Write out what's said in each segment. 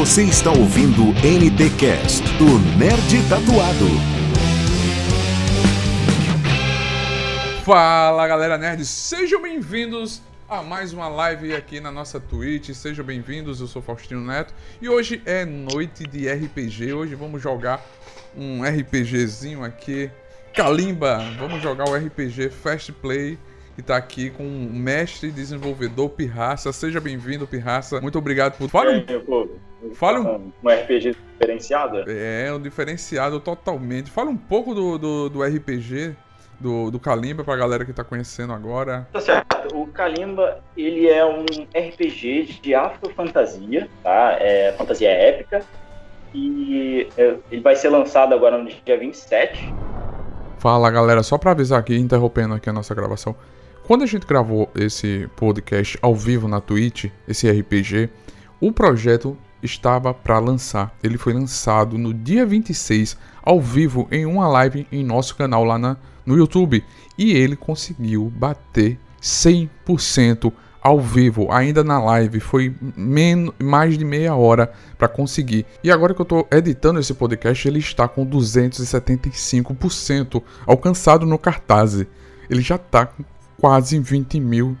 Você está ouvindo NT Cast do Nerd Tatuado. Fala galera nerd, sejam bem-vindos a mais uma live aqui na nossa Twitch. Sejam bem-vindos, eu sou Faustino Neto e hoje é noite de RPG. Hoje vamos jogar um RPGzinho aqui, Kalimba. Vamos jogar o RPG Fast Play que tá aqui com o mestre desenvolvedor Pirraça. Seja bem-vindo, Pirraça. Muito obrigado por. Fala um. Fala um. Um RPG diferenciado? É, um diferenciado totalmente. Fala um pouco do, do, do RPG do, do Kalimba pra galera que tá conhecendo agora. Tá certo. O Kalimba, ele é um RPG de afrofantasia, tá? É fantasia épica. E é, ele vai ser lançado agora no dia 27. Fala galera, só pra avisar aqui, interrompendo aqui a nossa gravação. Quando a gente gravou esse podcast ao vivo na Twitch, esse RPG, o projeto estava para lançar. Ele foi lançado no dia 26, ao vivo, em uma live em nosso canal lá na, no YouTube. E ele conseguiu bater 100% ao vivo, ainda na live. Foi menos, mais de meia hora para conseguir. E agora que eu estou editando esse podcast, ele está com 275% alcançado no cartaz. Ele já está quase 20 mil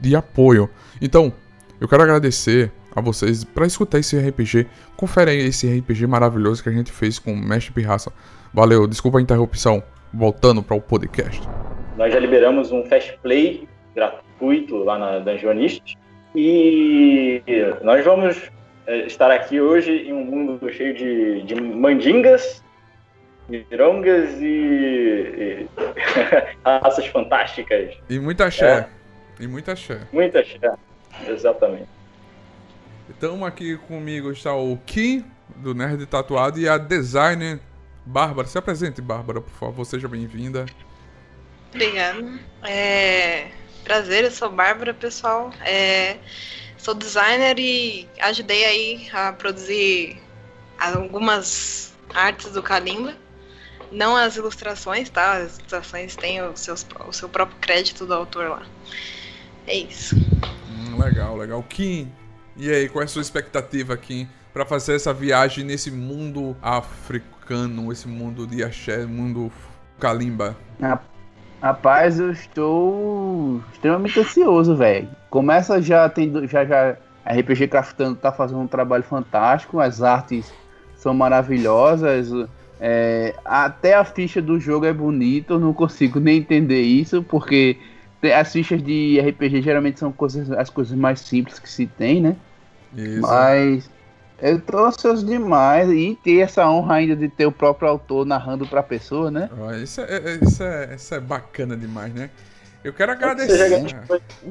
de apoio. Então, eu quero agradecer a vocês para escutar esse RPG. Confere aí esse RPG maravilhoso que a gente fez com o Mestre Pirraça. Valeu, desculpa a interrupção. Voltando para o podcast. Nós já liberamos um Fast Play gratuito lá na Dungeonist. E nós vamos eh, estar aqui hoje em um mundo cheio de, de mandingas mirongas e, e raças fantásticas. E muita axé. É. E muita axé. Muita axé, exatamente. Então aqui comigo está o Kim, do Nerd Tatuado, e a designer Bárbara. Se apresente, Bárbara, por favor, seja bem-vinda. Obrigada. É... Prazer, eu sou Bárbara, pessoal. É... Sou designer e ajudei aí a produzir algumas artes do Kalimba. Não as ilustrações, tá? As ilustrações têm o, seus, o seu próprio crédito do autor lá. É isso. Hum, legal, legal. Kim, e aí, qual é a sua expectativa, Kim, para fazer essa viagem nesse mundo africano, esse mundo de axé, mundo kalimba? Rapaz, eu estou extremamente ansioso, velho. Começa já tendo já já a RPG Craftando tá fazendo um trabalho fantástico, as artes são maravilhosas, é, até a ficha do jogo é bonita, eu não consigo nem entender isso, porque as fichas de RPG geralmente são coisas, as coisas mais simples que se tem, né? Isso. Mas eu ansioso demais e ter essa honra ainda de ter o próprio autor narrando pra pessoa, né? Isso é, é, isso é, isso é bacana demais, né? Eu quero agradecer.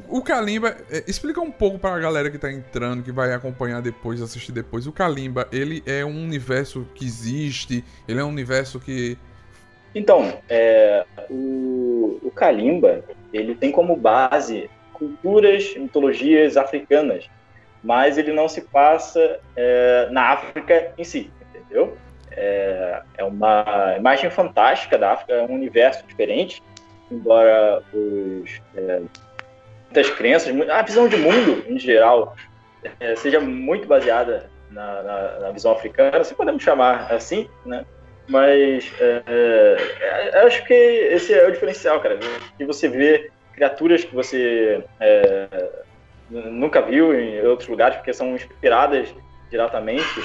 O, Kalimba, é, explica um pouco para a galera que tá entrando, que vai acompanhar depois, assistir depois. O Kalimba, ele é um universo que existe, ele é um universo que. Então, é, o, o Kalimba, ele tem como base culturas, mitologias africanas, mas ele não se passa é, na África em si, entendeu? É, é uma imagem fantástica da África, é um universo diferente embora os, é, muitas crenças, a visão de mundo em geral é, seja muito baseada na, na, na, visão africana, se podemos chamar assim, né? Mas é, é, é acho que esse é o diferencial, cara, que você vê criaturas que você é, nunca viu em outros lugares, porque são inspiradas diretamente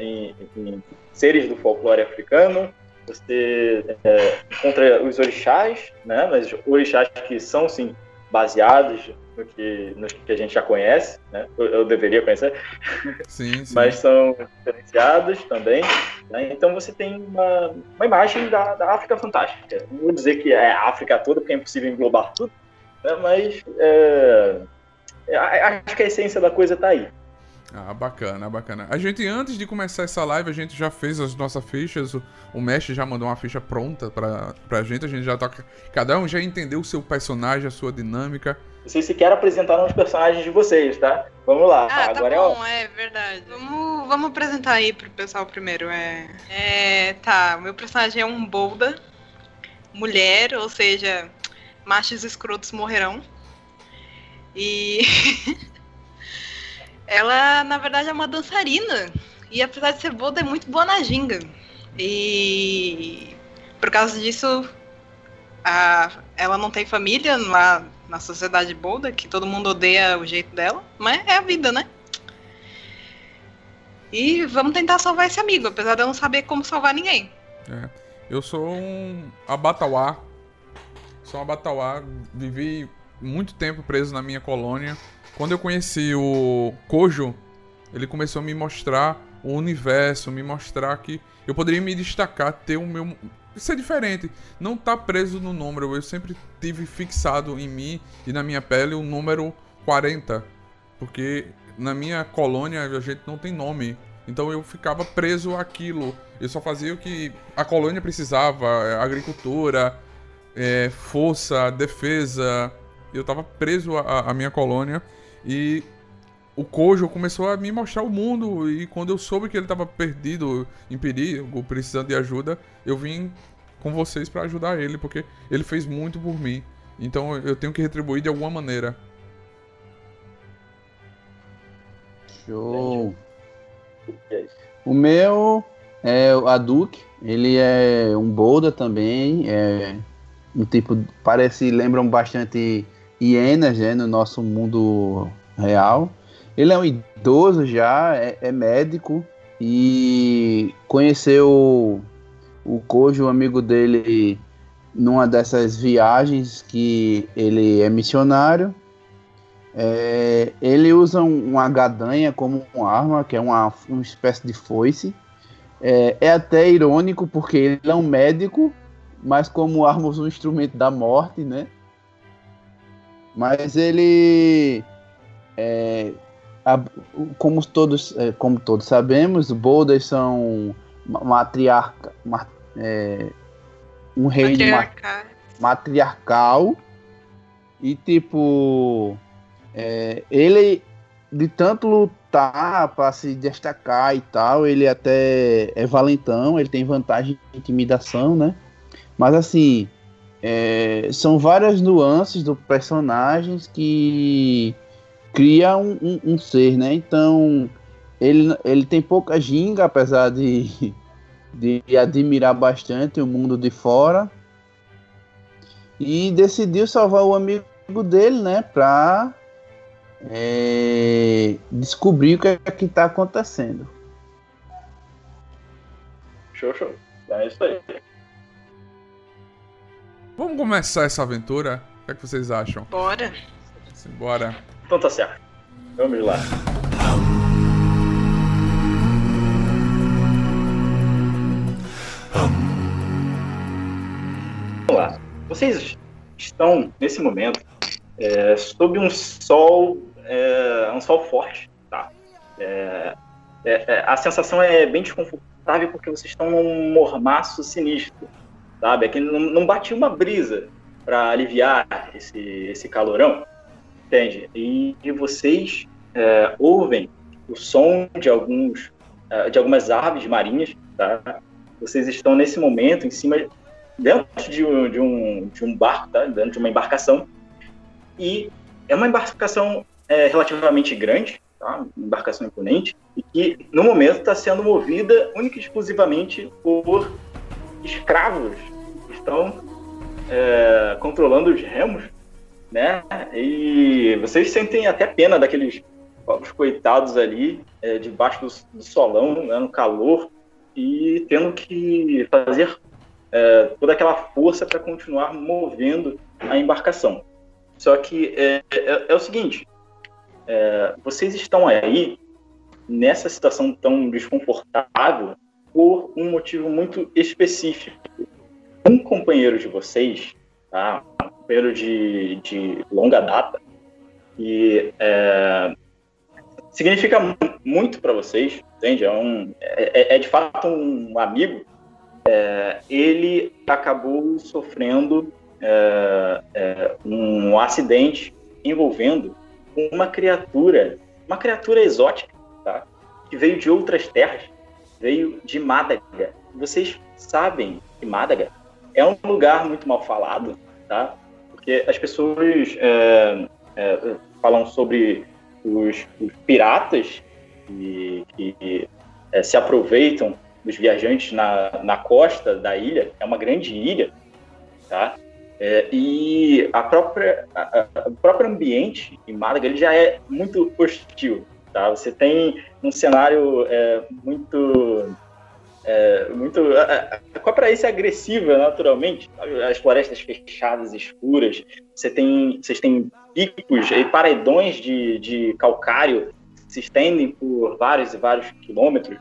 em, em seres do folclore africano, você é, encontra os orixás, né? Mas orixás que são, sim, baseados no que, no que a gente já conhece, né? Eu, eu deveria conhecer. Sim, sim. Mas são diferenciados também. Né? Então você tem uma, uma imagem da, da África fantástica. Não vou dizer que é a África toda, porque é impossível englobar tudo, né? mas é, é acho que a essência da coisa está aí. Ah, bacana, bacana. A gente, antes de começar essa live, a gente já fez as nossas fichas. O, o mestre já mandou uma ficha pronta pra, pra gente. A gente já tá. Cada um já entendeu o seu personagem, a sua dinâmica. Vocês sequer apresentaram os personagens de vocês, tá? Vamos lá. Ah, tá Agora tá bom, é, é verdade. Vamos, vamos apresentar aí pro pessoal primeiro. É, é, tá, o meu personagem é um Bolda, mulher, ou seja, machos escrotos morrerão. E Ela, na verdade, é uma dançarina. E apesar de ser boa, é muito boa na ginga. E por causa disso, a, ela não tem família lá na sociedade Bolda, que todo mundo odeia o jeito dela, mas é a vida, né? E vamos tentar salvar esse amigo, apesar de eu não saber como salvar ninguém. É. Eu sou um abatauá. Sou um abatauá. Vivi muito tempo preso na minha colônia. Quando eu conheci o Kojo, ele começou a me mostrar o universo, me mostrar que eu poderia me destacar, ter o meu. Ser diferente. Não tá preso no número. Eu sempre tive fixado em mim e na minha pele o número 40. Porque na minha colônia a gente não tem nome. Então eu ficava preso àquilo. Eu só fazia o que a colônia precisava: é, agricultura, é, força, defesa. Eu tava preso à, à minha colônia. E o Kojo começou a me mostrar o mundo. E quando eu soube que ele tava perdido, em perigo, precisando de ajuda, eu vim com vocês para ajudar ele, porque ele fez muito por mim. Então eu tenho que retribuir de alguma maneira. Show! O meu é a Duke, ele é um Bolda também, é um tipo, parece, lembram bastante hienas, né, no nosso mundo real. Ele é um idoso já, é, é médico e conheceu o Kojo, o amigo dele, numa dessas viagens que ele é missionário é, ele usa um, uma gadanha como uma arma, que é uma, uma espécie de foice. É, é, até irônico porque ele é um médico, mas como arma usa um instrumento da morte, né? Mas ele, é, a, como todos, é, como todos sabemos, Boldas são matriarca, mat, é, um reino matriarcal e tipo é, ele, de tanto lutar para se destacar e tal, ele até é valentão, ele tem vantagem de intimidação, né? Mas assim, é, são várias nuances do personagens que cria um, um, um, ser, né? Então, ele, ele tem pouca ginga, apesar de, de admirar bastante o mundo de fora. E decidiu salvar o amigo dele, né? Pra é, descobrir o que é que está acontecendo. Show, show. É isso aí. Vamos começar essa aventura? O que, é que vocês acham? Bora. Bora. Então tá certo. Vamos lá. Vamos lá. Vocês estão, nesse momento, é, sob um sol, é, um sol forte, tá? É, é, é, a sensação é bem desconfortável porque vocês estão num mormaço sinistro, sabe? É que não, não uma brisa para aliviar esse, esse calorão, entende? E, e vocês é, ouvem o som de alguns de algumas aves marinhas, tá? Vocês estão nesse momento em cima dentro de um, de um, de um barco, tá? Dentro de uma embarcação e é uma embarcação é, relativamente grande, tá? uma embarcação imponente, e que no momento está sendo movida única e exclusivamente por escravos estão é, controlando os remos, né? E vocês sentem até pena daqueles pobres coitados ali, é, debaixo do, do solão, né, no calor, e tendo que fazer é, toda aquela força para continuar movendo a embarcação. Só que é, é, é o seguinte: é, vocês estão aí nessa situação tão desconfortável por um motivo muito específico. Um companheiro de vocês, tá? um companheiro de, de longa data, e é, significa muito para vocês, entende? É, um, é, é, de fato um amigo. É, ele acabou sofrendo é, é, um acidente envolvendo uma criatura, uma criatura exótica, tá? que veio de outras terras, veio de Mádaga. Vocês sabem que Mádaga é um lugar muito mal falado, tá? Porque as pessoas é, é, falam sobre os, os piratas que, que é, se aproveitam dos viajantes na, na costa da ilha, é uma grande ilha, tá? É, e a própria, a, a, o próprio ambiente em Málaga ele já é muito hostil, tá? Você tem um cenário é, muito é, muito com a aparência agressiva naturalmente as florestas fechadas escuras você tem vocês têm picos e paredões de, de calcário que se estendem por vários e vários quilômetros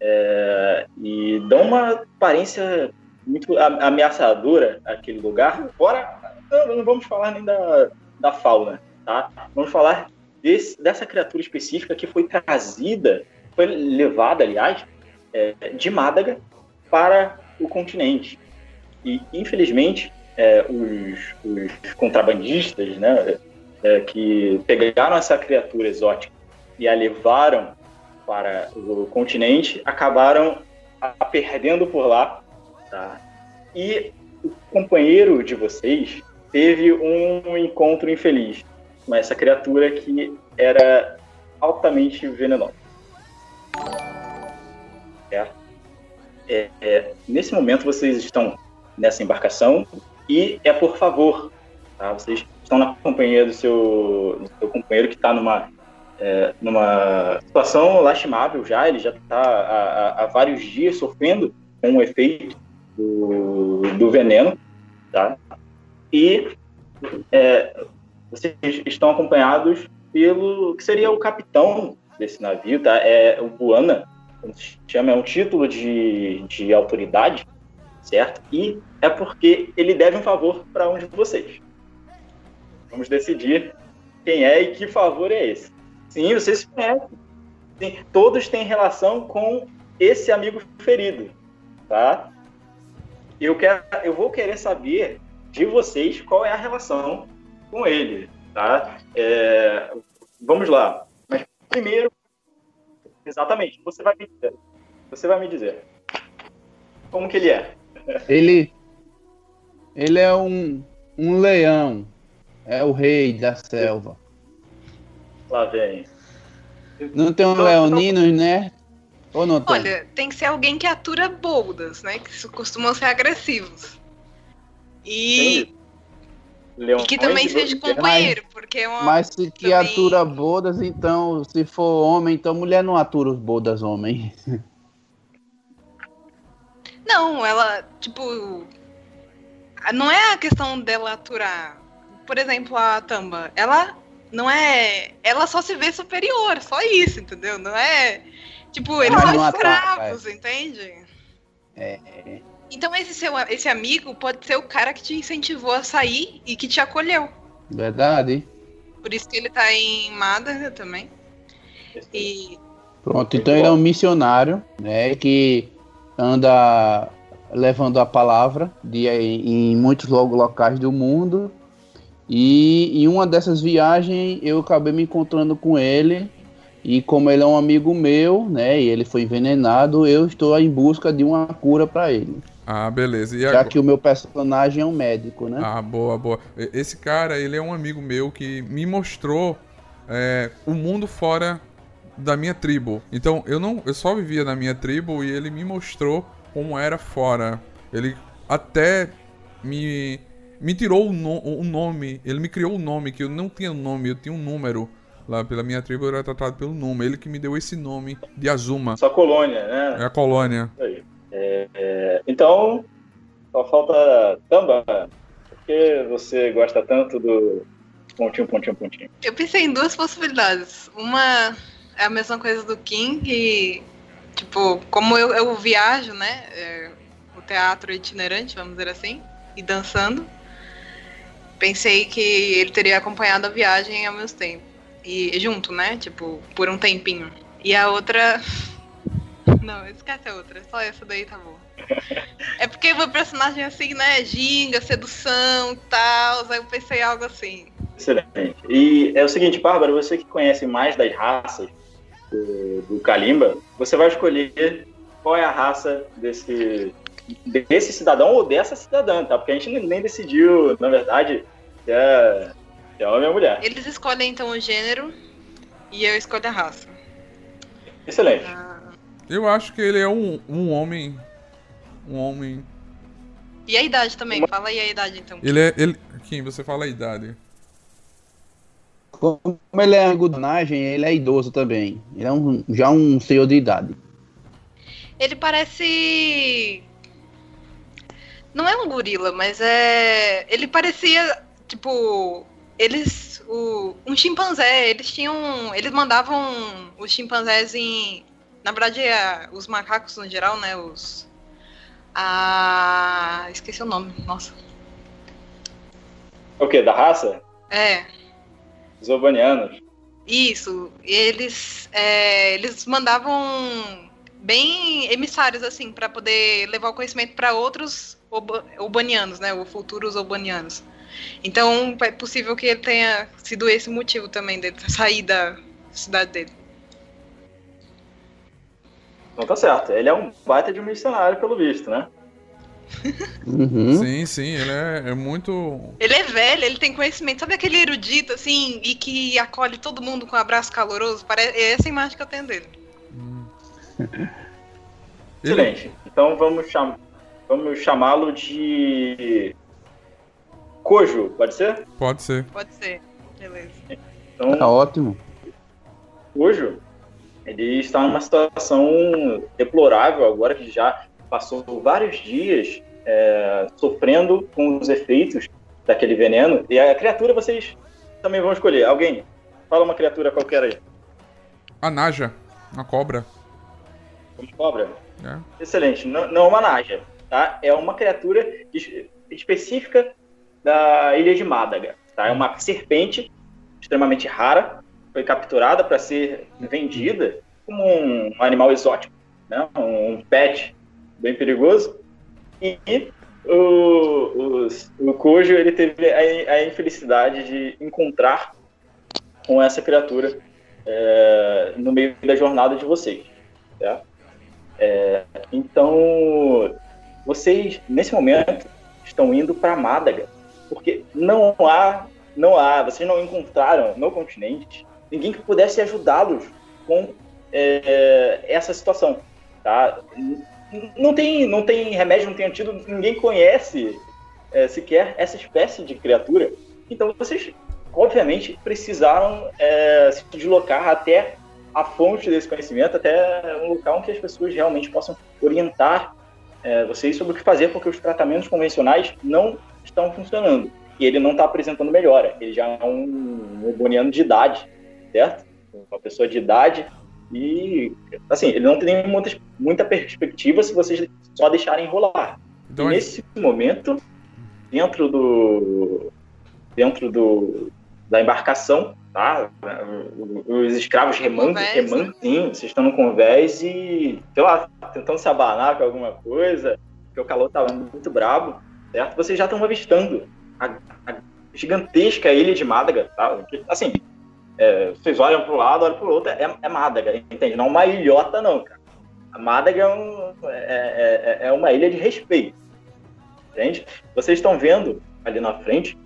é, e dão uma aparência muito ameaçadora aquele lugar. Fora, não, não vamos falar nem da, da fauna, tá? Vamos falar desse, dessa criatura específica que foi trazida, foi levada, aliás, é, de Málaga para o continente. E, infelizmente, é, os, os, contrabandistas, né, é, que pegaram essa criatura exótica e a levaram para o continente, acabaram a perdendo por lá, tá? E o companheiro de vocês teve um encontro infeliz com essa criatura que era altamente venenosa. Certo? É, é, nesse momento vocês estão nessa embarcação e é por favor, tá? Vocês estão na companhia do seu, do seu companheiro que está numa é, numa situação lastimável já, ele já está há, há, vários dias sofrendo com o efeito do, do veneno, tá? E é, vocês estão acompanhados pelo que seria o capitão desse navio, tá? É o Buana, como se chama, é um título de, de autoridade, certo? E é porque ele deve um favor para um de vocês. Vamos decidir quem é e que favor é esse. Sim, vocês se conhecem. Sim, todos têm relação com esse amigo ferido, tá? Eu, quero, eu vou querer saber de vocês qual é a relação com ele, tá? É, vamos lá. Mas primeiro, exatamente, você vai me dizer. Você vai me dizer. Como que ele é? Ele, ele é um, um leão. É o rei da selva. Lá vem. Não tem um leonino, né? Ou não tem? Olha, tem que ser alguém que atura boldas, né? Que costumam ser agressivos. E, e que também seja companheiro, mas, porque é uma. Mas se que também... atura bodas, então, se for homem, então mulher não atura os bodas homem. Não, ela, tipo. Não é a questão dela aturar. Por exemplo, a Tamba, ela não é. Ela só se vê superior, só isso, entendeu? Não é. Tipo, eles não, são escravos, entende? É. Então esse seu esse amigo pode ser o cara que te incentivou a sair e que te acolheu. Verdade. Por isso que ele tá em Madara também. E. Pronto, então ele é um missionário, né? Que anda levando a palavra de, em muitos locais do mundo e em uma dessas viagens eu acabei me encontrando com ele. E como ele é um amigo meu, né, e ele foi envenenado, eu estou em busca de uma cura para ele. Ah, beleza. E Já agora... que o meu personagem é um médico, né? Ah, boa, boa. Esse cara, ele é um amigo meu que me mostrou é, o mundo fora da minha tribo. Então, eu não, eu só vivia na minha tribo e ele me mostrou como era fora. Ele até me me tirou o, no, o nome, ele me criou o um nome, que eu não tinha nome, eu tinha um número. Lá pela minha tribo eu era tratado pelo nome. Ele que me deu esse nome de Azuma. Sua colônia, né? É a colônia. É, então, só falta Tamba. Por que você gosta tanto do pontinho, pontinho, pontinho? Eu pensei em duas possibilidades. Uma é a mesma coisa do King, e, tipo, como eu, eu viajo, né? É, o teatro itinerante, vamos dizer assim, e dançando pensei que ele teria acompanhado a viagem ao mesmo tempo. E junto, né? Tipo, por um tempinho. E a outra. Não, esquece a outra. Só essa daí tá bom. É porque o personagem assim, né? Ginga, sedução e tal. Aí eu pensei algo assim. Excelente. E é o seguinte, Bárbara, você que conhece mais das raças do, do Kalimba, você vai escolher qual é a raça desse, desse cidadão ou dessa cidadã, tá? Porque a gente nem decidiu, na verdade, se é, se é homem ou mulher. Eles escolhem então o gênero. E eu escolho a raça. Excelente. Ah, Eu acho que ele é um, um homem. Um homem. E a idade também, fala aí a idade então. Ele é. Ele... Kim, você fala a idade. Como ele é angudanagem, ele é idoso também. Ele é um, já um senhor de idade. Ele parece. Não é um gorila, mas é. Ele parecia, tipo. Eles. O... Um chimpanzé. Eles tinham. Eles mandavam os chimpanzés em. Na verdade, é, os macacos no geral, né? Os. Ah. Esqueci o nome, nossa. O quê? Da raça? É. Os urbanianos. Isso, eles é, eles mandavam bem emissários assim para poder levar o conhecimento para outros urbanianos, né, ou futuros urbanianos. Então é possível que ele tenha sido esse o motivo também dele sair da cidade dele. Então tá certo. Ele é um baita de um missionário, pelo visto, né? Uhum. Sim, sim, ele é, é muito. Ele é velho, ele tem conhecimento, sabe aquele erudito assim e que acolhe todo mundo com um abraço caloroso? Parece é essa a imagem que eu tenho dele. Ele, Excelente. Então vamos, cham... vamos chamá-lo de. Cojo, pode ser? pode ser. Pode ser. Beleza. Então, Tá ótimo. Cojo, ele está numa situação deplorável agora que já passou vários dias é, sofrendo com os efeitos daquele veneno. E a criatura vocês também vão escolher. Alguém, fala uma criatura qualquer aí. A Naja, a cobra. Como cobra? É. Excelente. Não, não é uma naja, tá? É uma criatura es- específica da ilha de Mádaga, tá? É uma serpente extremamente rara, foi capturada para ser vendida como um animal exótico, né? Um pet bem perigoso. E o, o Kojo, ele teve a, a infelicidade de encontrar com essa criatura é, no meio da jornada de vocês, tá? Então, vocês, nesse momento, estão indo para Mádaga, porque não há, não há, vocês não encontraram no continente ninguém que pudesse ajudá-los com é, essa situação, tá? Não tem, não tem remédio, não tem antídoto, ninguém conhece é, sequer essa espécie de criatura. Então, vocês, obviamente, precisaram é, se deslocar até a fonte desse conhecimento, até um local que as pessoas realmente possam orientar é, vocês sobre o que fazer, porque os tratamentos convencionais não estão funcionando. E ele não está apresentando melhora. Ele já é um urbaniano de idade, certo? Uma pessoa de idade. E, assim, ele não tem muita, muita perspectiva se vocês só deixarem rolar. Então, e nesse momento, dentro do dentro do da embarcação, tá? Os escravos remando, Convés, remando, né? sim, vocês estão no convés e, sei lá, tentando se abanar com alguma coisa, porque o calor tava muito brabo, certo? Vocês já estão avistando a, a gigantesca ilha de Mádaga, tá? Assim, é, vocês olham para um lado, olham para o outro, é, é Mádaga, entende? Não uma ilhota, não, cara. A Mádaga é, um- é- é- é uma ilha de respeito, entende? Vocês estão vendo ali na frente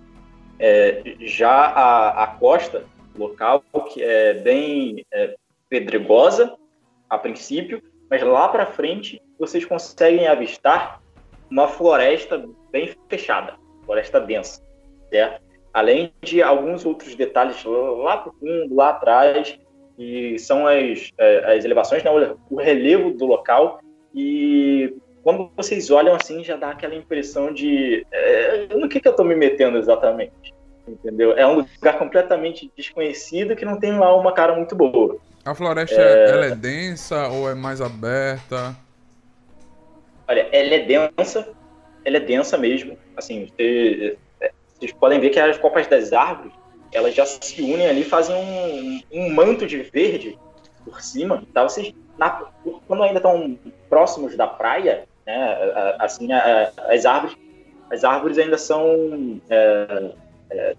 é, já a, a costa local, que é bem é, pedregosa a princípio, mas lá para frente vocês conseguem avistar uma floresta bem fechada, floresta densa, certo? Além de alguns outros detalhes lá pro fundo, lá atrás, que são as, é, as elevações, né, o- relevo do local e quando vocês olham assim já dá aquela impressão de é, no que, que eu estou me metendo exatamente, entendeu? É um lugar completamente desconhecido que não tem lá uma cara muito boa. a floresta ela é densa ou é mais aberta? Olha, ela é densa, ela é densa mesmo. Assim, você- vocês podem ver que as copas das árvores, elas já se unem ali, fazem um, um manto de verde por cima. Tá? Vocês, na- quando ainda estão próximos da praia, né, a- a- assim, a- a- as árvores, as árvores ainda são é, é,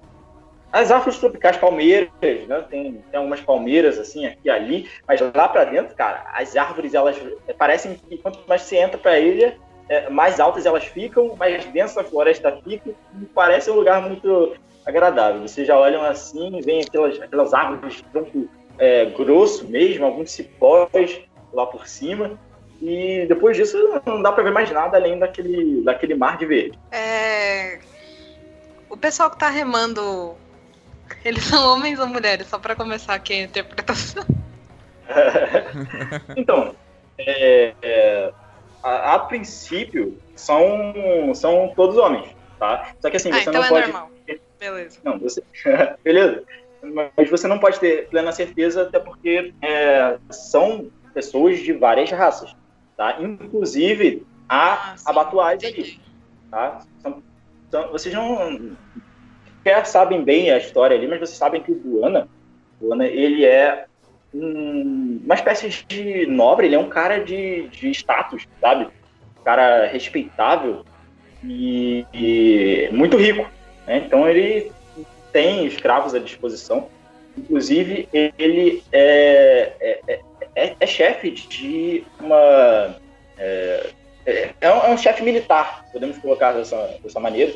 as árvores tropicais, palmeiras, né? Tem, tem algumas palmeiras assim aqui e ali, mas lá pra dentro, cara, as árvores elas parecem que quanto mais você entra pra ilha, é, mais altas elas ficam, mais densa a floresta fica, e parece um lugar muito agradável. Vocês já olham assim, vem aquelas, aquelas árvores de tronco é, grosso mesmo, alguns cipós lá por cima. E depois disso não dá para ver mais nada além daquele, daquele mar de verde. É... O pessoal que tá remando, eles são homens ou mulheres? Só para começar aqui a interpretação. então, é, é, a, a, princípio, são, são todos homens, tá? Só que assim, ah, você então não é pode... normal. Beleza. Não, você... Beleza. Mas você não pode ter plena certeza, até porque é, são pessoas de várias raças, tá? Inclusive, há ah, abatuais aqui, tá? São, são, vocês não quer sabem bem a história ali, mas vocês sabem que o Buana, Buana ele é um, uma espécie de nobre, ele é um cara de, de status, sabe? Um cara respeitável e, e muito rico. Né? Então ele tem escravos à disposição. Inclusive, ele é, é, é, é chefe de uma. É, é, é um, é um chefe militar, podemos colocar dessa, dessa maneira.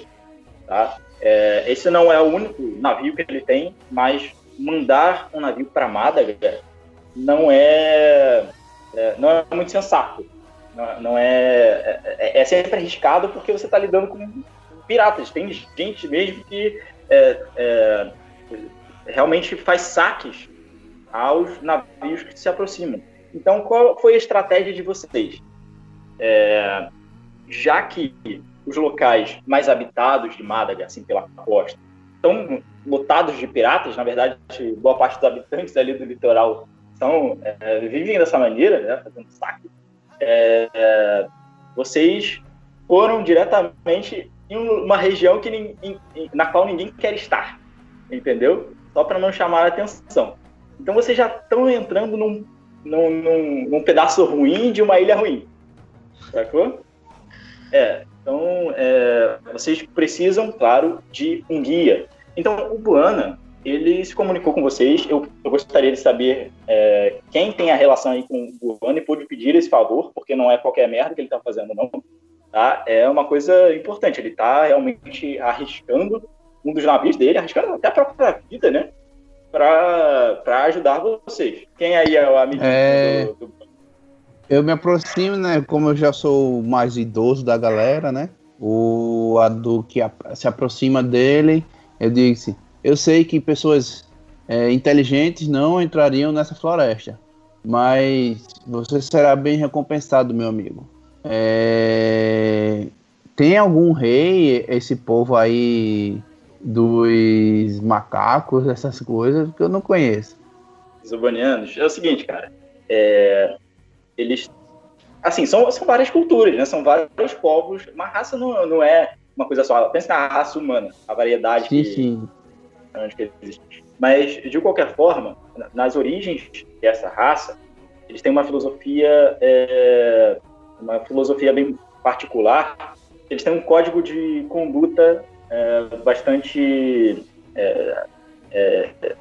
Tá? É, esse não é o único navio que ele tem, mas mandar um navio para Málaga não é, é, não é muito sensato. Não, não é, é, é, sempre arriscado porque você está lidando com piratas. Tem gente mesmo que é, é, realmente faz saques aos navios que se aproximam. Então, qual foi a estratégia de vocês? É, já que os locais mais habitados de Málaga, assim pela costa, estão lotados de piratas, na verdade, boa parte dos habitantes ali do litoral são, é, vivem dessa maneira, né, fazendo saque. É, é vocês foram diretamente em uma região que, em, em, na qual ninguém quer estar, entendeu? Só para não chamar a atenção. Então vocês já estão entrando num, num, num, num, pedaço ruim de uma ilha ruim, sacou? É, então é, vocês precisam, claro, de um guia. Então o Buana, ele se comunicou com vocês. Eu, eu gostaria de saber é, quem tem a relação aí com o Buana e pôde pedir esse favor, porque não é qualquer merda que ele está fazendo, não tá? É uma coisa importante. Ele está realmente arriscando um dos navios dele, arriscando até a própria vida, né? Para ajudar vocês. Quem aí é o amigo é... do, do... Eu me aproximo, né? Como eu já sou mais idoso da galera, né? O Adu que se aproxima dele, eu disse: Eu sei que pessoas é, inteligentes não entrariam nessa floresta, mas você será bem recompensado, meu amigo. É... Tem algum rei, esse povo aí dos macacos, essas coisas, que eu não conheço. Os urbanianos, é o seguinte, cara. É... Eles. Assim, são, são várias culturas, né? São vários povos. Uma raça não, não é uma coisa só. Pensa na raça humana, a variedade sim, que, sim. que existe. Mas, de qualquer forma, nas origens dessa raça, eles têm uma filosofia é, uma filosofia bem particular. Eles têm um código de conduta é, bastante, é, é,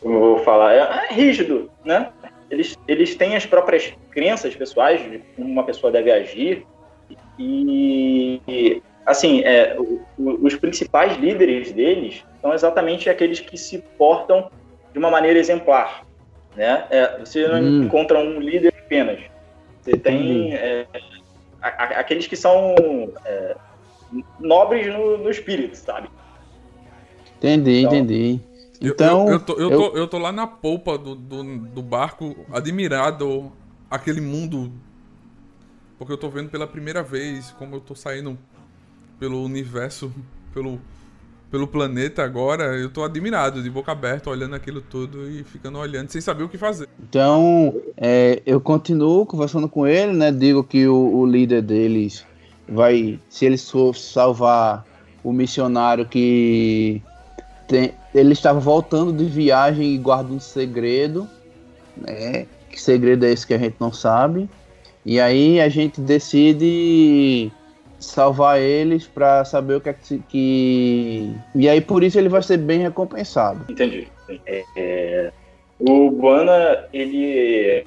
como eu vou falar, é, é, rígido, né? Eles, eles têm as próprias crenças pessoais de como uma pessoa deve agir e, assim, é, os principais líderes deles são exatamente aqueles que se portam de uma maneira exemplar, né? É, você não hum. encontra um líder apenas, você tem é, a, a, aqueles que são é, nobres no, no, espírito, sabe? Entendi, então, entendi. Então, eu, eu, tô, eu, eu... Tô, eu tô lá na polpa do, do, do barco, admirado aquele mundo. Porque eu tô vendo pela primeira vez como eu tô saindo pelo universo, pelo pelo planeta agora, eu tô admirado, de boca aberta, olhando aquilo tudo e ficando olhando sem saber o que fazer. Então, é, eu continuo conversando com ele, né? Digo que o, o líder deles vai, se eles for salvar o missionário que tem, ele estava voltando de viagem e guarda um segredo, né? Que segredo é esse que a gente não sabe? E aí a gente decide salvar eles para saber o que é que, E aí por isso ele vai ser bem recompensado. Entendi. É, é... O Guana, ele,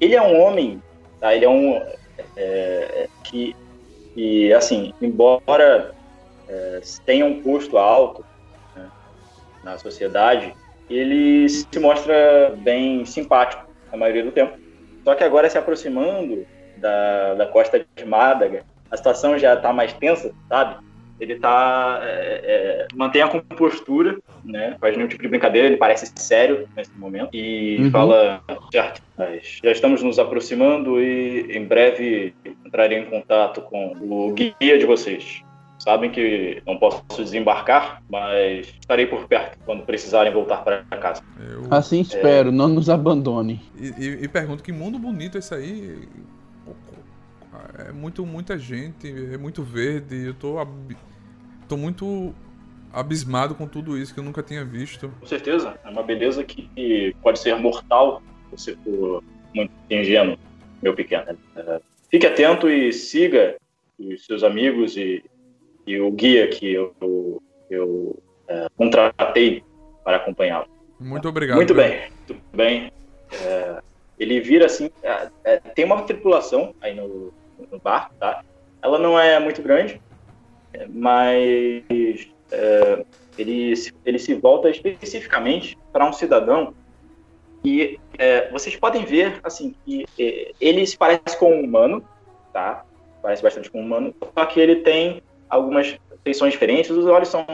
ele é um homem, tá? ele é um é, que, que, assim, embora é, tenha um custo alto né, na sociedade, ele se mostra bem simpático a maioria do tempo. Só que agora se aproximando da, da costa de Málaga, a situação já está mais tensa, sabe? Ele tá é, é, mantém a compostura, né? Faz nenhum tipo de brincadeira, ele parece sério nesse momento e uhum. fala, certo, já estamos nos aproximando e em breve entrarei em contato com o guia de vocês. Sabem que não posso desembarcar, mas estarei por perto quando precisarem voltar para casa. Eu... Assim espero, é... não nos abandone. E, e, e, pergunto que mundo bonito é esse aí. É muito, muita gente, é muito verde. Eu tô, ab... tô muito abismado com tudo isso que eu nunca tinha visto. Com certeza, é uma beleza que pode ser mortal se você for muito ingênuo, meu pequeno. É, fique atento e siga os seus amigos e e o guia que eu, eu é, contratei para acompanhá-lo. Muito obrigado. Muito bem, muito bem. É, ele vira assim, é, é, tem uma tripulação aí no, no barco, tá? Ela não é muito grande, é, mas é, ele, ele se volta especificamente para um cidadão e vocês podem ver assim que ele se parece com um humano, tá? Parece bastante com um humano, só que ele tem algumas feições diferentes. Os olhos são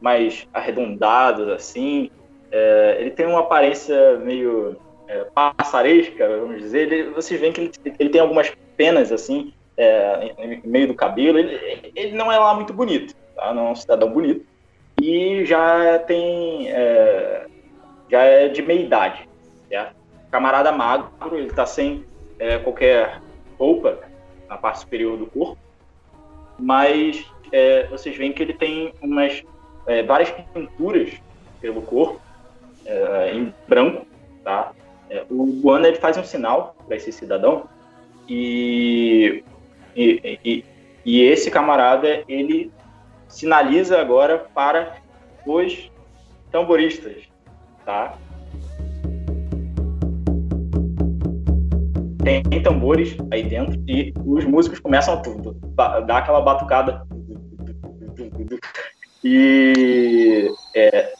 mais arredondados, assim. É, ele tem uma aparência meio é, passaresca, vamos dizer. Ele, vocês veem que ele, ele tem algumas penas, assim, é, em, meio do cabelo. Ele, ele, não é lá muito bonito, tá? Não é um cidadão bonito. E já tem... É, já é de meia idade, certo? Camarada magro, ele está sem é, qualquer roupa na parte superior do corpo mas é, vocês veem que ele tem umas é, várias pinturas pelo corpo é, em branco, tá? É, o Guana ele faz um sinal para esse cidadão e, e, e, e esse camarada ele sinaliza agora para os tamboristas, tá? tem, tambores aí dentro e os músicos começam a dar aquela batucada. E é,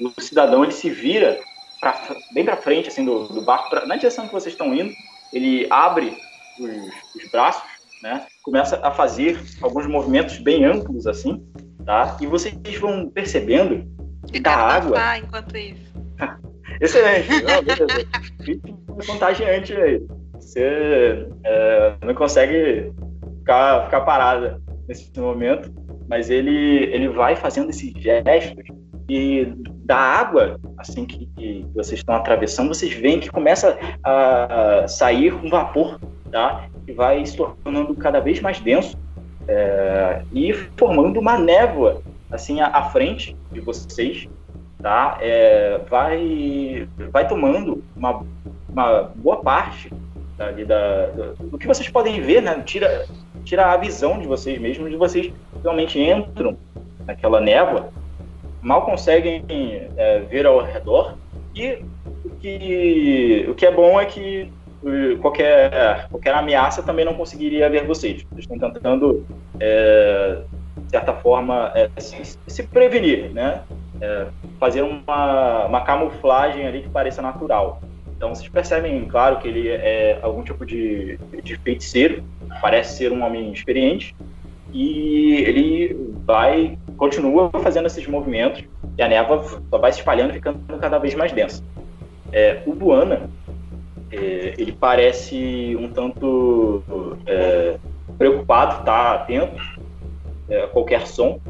o, cidadão ele se vira pra, bem para frente assim do, do barco, pra, na direção que vocês estão indo. Ele abre os, os braços, né? Começa a fazer alguns movimentos bem amplos assim, tá? E vocês vão percebendo que da água. enquanto isso. Excelente. Não, beleza. contagiante aí você é, não consegue ficar, ficar parada nesse momento, mas ele, ele vai fazendo esses gestos e da água, assim que, que vocês estão atravessando, vocês veem que começa a sair um vapor, tá? Que vai se tornando cada vez mais denso é, e formando uma névoa, assim, à, à frente de vocês, tá? É, vai, vai tomando uma, uma boa parte da, do, do, que vocês podem ver, né? Tira, tira a visão de vocês mesmos, de vocês realmente entram naquela névoa, mal conseguem é, ver ao redor e o que, o que é bom é que qualquer, qualquer ameaça também não conseguiria ver vocês. Vocês estão tentando, é, de certa forma, é, se, se, prevenir, né? É, fazer uma, uma camuflagem ali que pareça natural. Então vocês percebem, claro, que ele é algum tipo de, de feiticeiro, parece ser um homem experiente, e ele vai, continua fazendo esses movimentos, e a névoa só vai se espalhando, ficando cada vez mais densa. É, o Buana, é, ele parece um tanto é, preocupado, tá atento é, a qualquer som,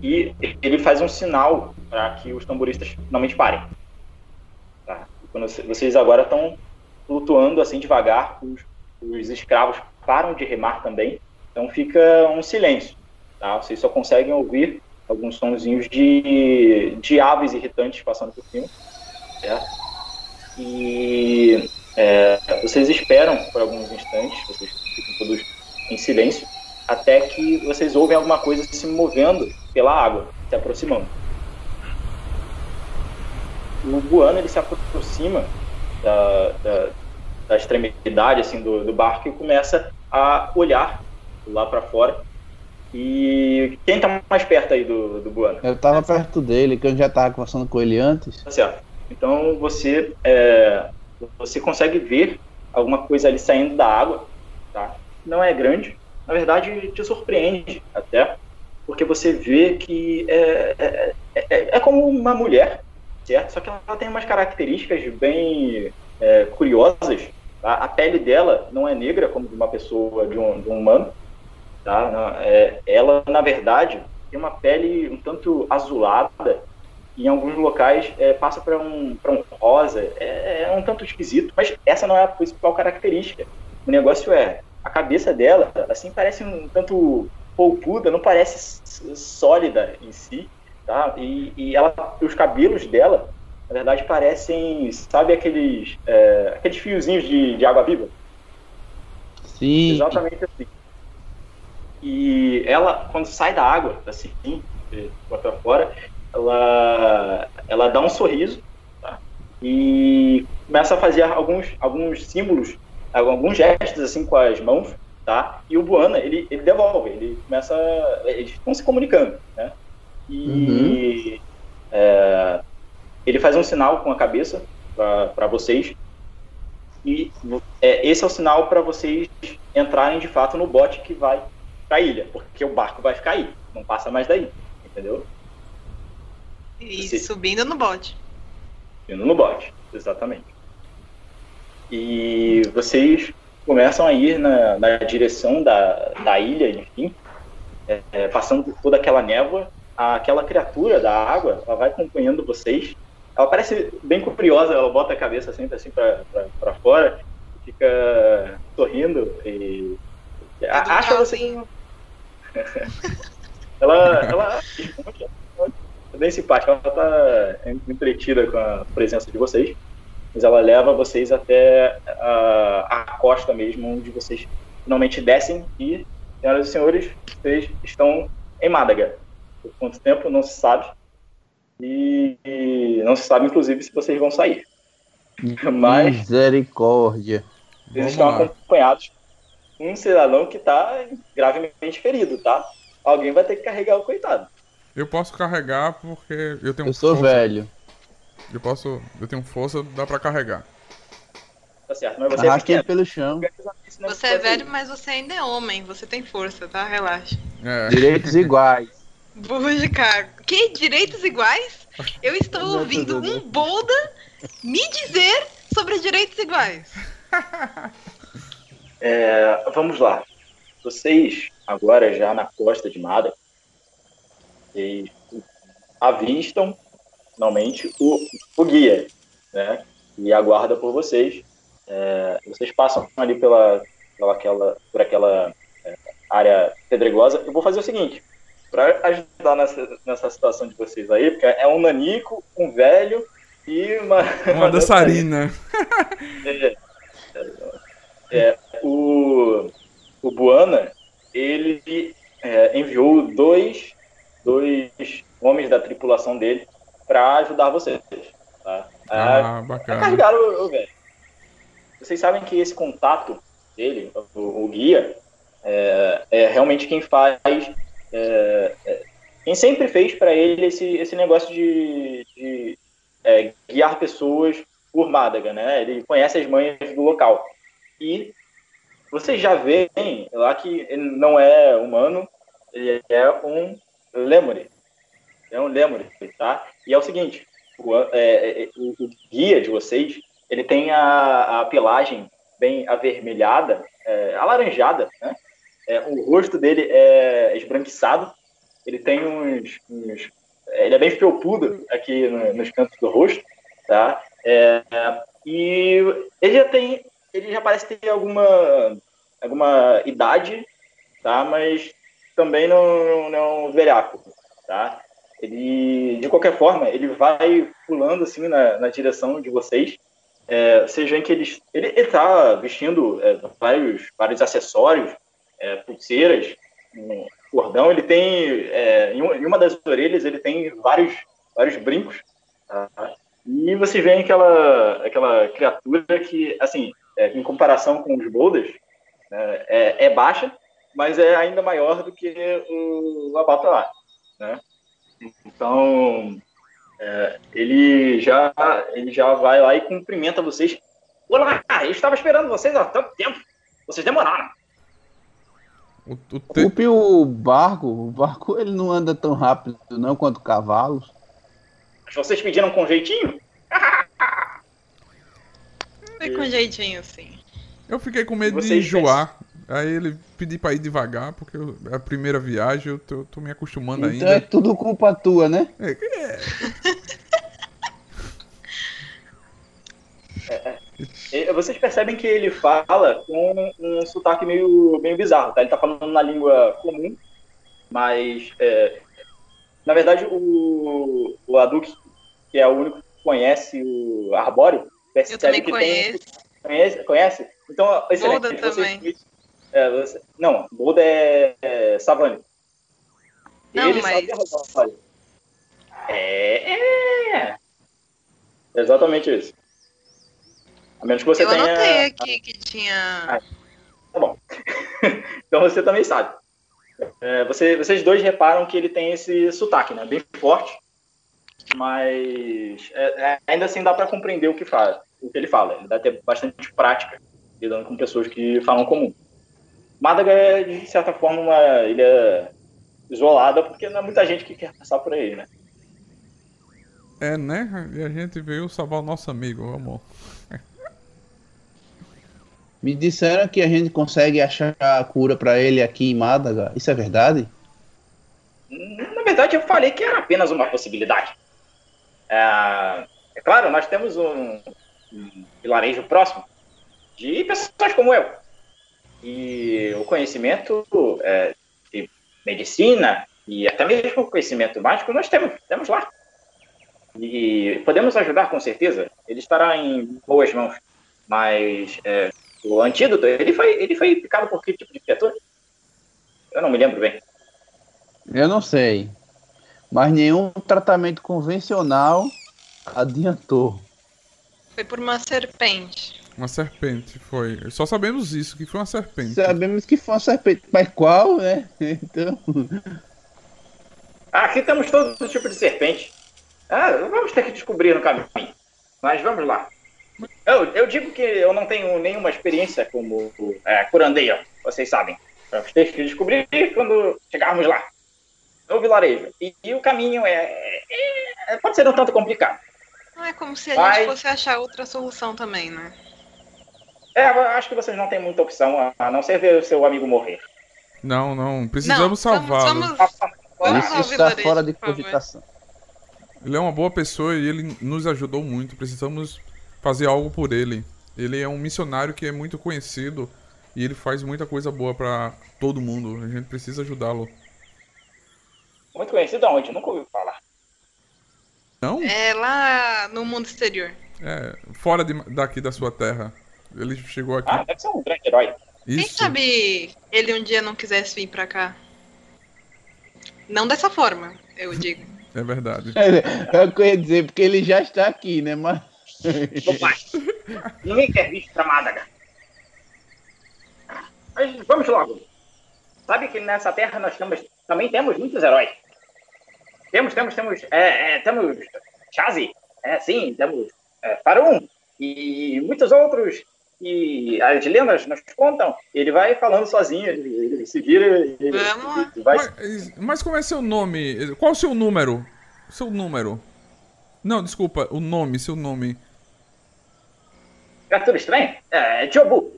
e ele faz um sinal para que os tamboristas finalmente parem. Quando vocês agora estão flutuando assim devagar, os, os escravos param de remar também, então fica um silêncio. Tá? Vocês só conseguem ouvir alguns sonzinhos de, de aves irritantes passando por cima. Certo? E é, vocês esperam por alguns instantes, vocês ficam todos em silêncio, até que vocês ouvem alguma coisa se movendo pela água, se aproximando o Guano ele se aproxima da, da, da extremidade assim do, do, barco e começa a olhar lá para fora e quem tá mais perto aí do, do Buana? Eu tava perto dele, que eu já tava conversando com ele antes. Tá certo. Então você, é, você consegue ver alguma coisa ali saindo da água, tá? Não é grande, na verdade te surpreende até, porque você vê que é, é, é, é como uma mulher, certo? Só que ela tem umas características bem é, curiosas. Tá? A pele dela não é negra como de uma pessoa, de um, de um humano, tá? É, ela, na verdade, tem uma pele um tanto azulada em alguns locais é, passa para um, um rosa, é, é, um tanto esquisito, mas essa não é a principal característica. O negócio é, a cabeça dela, assim, parece um tanto polpuda, não parece sólida em si, tá? E, e ela, os cabelos dela, na verdade, parecem, sabe aqueles, é, aqueles fiozinhos de, de água viva? Sim. Exatamente assim. E ela, quando sai da água, assim, bota fora, ela, ela dá um sorriso tá? e começa a fazer alguns, alguns símbolos, alguns gestos assim com as mãos, tá? E o Buana, ele, ele devolve, ele começa, eles estão se comunicando, né? E uhum. é, ele faz um sinal com a cabeça para vocês e é, esse é o sinal para vocês entrarem de fato no bote que vai para a ilha, porque o barco vai ficar aí, não passa mais daí, entendeu? E Você... subindo no bote. Subindo no bote, exatamente. E vocês começam a ir na, na direção da, da ilha, enfim, é, é, passando por toda aquela névoa. Aquela criatura da água, ela vai acompanhando vocês. Ela parece bem curiosa, ela bota a cabeça sempre assim para fora, fica sorrindo e acha você. ela, ela é bem simpática. Ela está entretida com a presença de vocês, mas ela leva vocês até a, a costa mesmo, onde vocês finalmente descem e, senhoras e senhores, vocês estão em Málaga. Por quanto tempo não se sabe. E, e não se sabe, inclusive, se vocês vão sair. Mas. Misericórdia. Eles estão acompanhados um cidadão que está gravemente ferido, tá? Alguém vai ter que carregar o coitado. Eu posso carregar porque eu tenho Eu sou força. velho. Eu posso. Eu tenho força, dá pra carregar. Tá certo, mas você Arrasta é ele pelo chão. Você é velho, mas você ainda é homem. Você tem força, tá? Relaxa. É. Direitos iguais. Burro de cargo. Que direitos iguais? Eu estou ouvindo um bolda me dizer sobre direitos iguais. É, vamos lá. Vocês, agora já na costa de Mada, vocês avistam finalmente o, o guia, né? E aguarda por vocês. É, vocês passam ali pela, pela aquela, por aquela é, área pedregosa. Eu vou fazer o seguinte, para ajudar nessa, nessa situação de vocês aí, porque é um nanico, um velho e uma. Uma, dançarina. é, é, o, o Buana, ele é, enviou dois dois homens da tripulação dele para ajudar vocês. Tá? Ah, bacana. carregar o, o velho. Vocês sabem que esse contato dele, o, o guia, é, é, realmente quem faz. É, é quem sempre fez para ele esse, esse negócio de, de é, guiar pessoas por Mádaga, né? Ele conhece as manhas do local. E vocês já veem lá que ele não é humano, ele é um Lemuri. É um Lemuri, tá? E é o seguinte, o, é, é, é, o, o guia de vocês, ele tem a, a pelagem bem avermelhada, é, alaranjada, né? É, o rosto dele é esbranquiçado, ele tem uns, uns ele é bem felpudo aqui no, nos cantos do rosto, tá? É, e ele já tem, ele já parece ter alguma alguma idade, tá? Mas também não, não é um velhaco, tá? Ele, de qualquer forma, ele vai pulando assim na, na direção de vocês. É, vocês veem que ele ele está vestindo é, vários, vários acessórios, é, pulseiras, um cordão. Ele tem, é, em, uma das orelhas, ele tem vários, vários brincos. Tá? E vocês veem aquela, aquela criatura que, assim, é, em comparação com os boulders, né, é, é baixa, mas é ainda maior do que o Abattoir, né? Então, é, ele, já, ele já vai lá e cumprimenta vocês. Olá, eu estava esperando vocês há tanto tempo. Vocês demoraram. O, o te... Culpe o barco. O barco ele não anda tão rápido não quanto cavalos. Mas vocês pediram com jeitinho? Foi com jeitinho, sim. Eu fiquei com medo de enjoar. Aí ele pedi pra ir devagar, porque eu, é a primeira viagem, eu tô, tô me acostumando então ainda. Então é tudo culpa tua, né? É, é. é, é. Vocês percebem que ele fala com um sotaque meio, meio bizarro, tá? Ele tá falando na língua comum, mas é, na verdade o, o Aduk, que é o único que conhece o Arbóreo, percebe que conheço. tem. Conhece? Conhece? Então, excelente. Buda também. É, você, não, Buda é, é Savani. Não, Ele mas... sabe É, é. Exatamente isso. A menos que você Eu tenha. Eu anotei aqui que tinha. Ah, tá bom. então você também sabe. É, você, vocês dois reparam que ele tem esse sotaque, né? Bem forte. Mas é, é ainda assim dá para compreender o que, fala, o que ele fala. Ele dá ter bastante prática lidando com pessoas que falam comum. Málaga é, de certa forma, uma ilha isolada, porque não é muita gente que quer passar por aí, né? É, né? E a gente veio salvar o nosso amigo, amor. Me disseram que a gente consegue achar a cura para ele aqui em Málaga. Isso é verdade? Na verdade, eu falei que era apenas uma possibilidade. É, é claro, nós temos um, um vilarejo próximo de pessoas como eu e o conhecimento é, de medicina e até mesmo o conhecimento mágico nós temos, temos lá. E podemos ajudar com certeza. Ele estará em boas mãos. Mas é, o antídoto, ele foi, ele foi picado por que tipo de criatura? Eu não me lembro bem. Eu não sei. Mas nenhum tratamento convencional adiantou. Foi por uma serpente. Uma serpente, foi. Só sabemos isso, que foi uma serpente. Sabemos que foi uma serpente, mas qual, né? Então. Aqui temos todo tipo de serpente. Ah, vamos ter que descobrir no caminho. Mas vamos lá. Eu, eu digo que eu não tenho nenhuma experiência como é, curandeiro, vocês sabem. Vamos ter que descobrir quando chegarmos lá. No vilarejo. E, e o caminho é, é, Pode ser um tanto complicado. Não é como se a Mas... gente fosse achar outra solução também, né? É, acho que vocês não têm muita opção a não ser ver o seu amigo morrer. Não, não. Precisamos salvá-lo. Isso está fora de cogitação. Ele é uma boa pessoa e ele nos ajudou muito. Precisamos fazer algo por ele. Ele é um missionário que é muito conhecido e ele faz muita coisa boa para todo mundo. A gente precisa ajudá-lo. Muito conhecido aonde? Nunca ouvi falar. Não? É lá no mundo exterior. É, fora de, daqui da sua terra. Ele chegou aqui. Ah, deve ser um grande herói. Isso. Quem sabe ele um dia não quisesse vir pra cá? Não dessa forma, eu digo. É verdade. É, é o que eu ia dizer, porque ele já está aqui, né? Mas. pai, ninguém quer vir pra Málaga. Mas vamos logo. Sabe que nessa terra nós temos, também temos muitos heróis. Temos, temos, temos. É, é, temos Chazi, é, sim, temos é, Farum e muitos outros e as lendas nos contam, ele vai falando sozinho, ele, ele se vira. Ele. Ele vai... mas, mas como é seu nome? Qual o seu número? Seu número? Não, desculpa, o nome, seu nome. Criatura estranha? É, Jobu.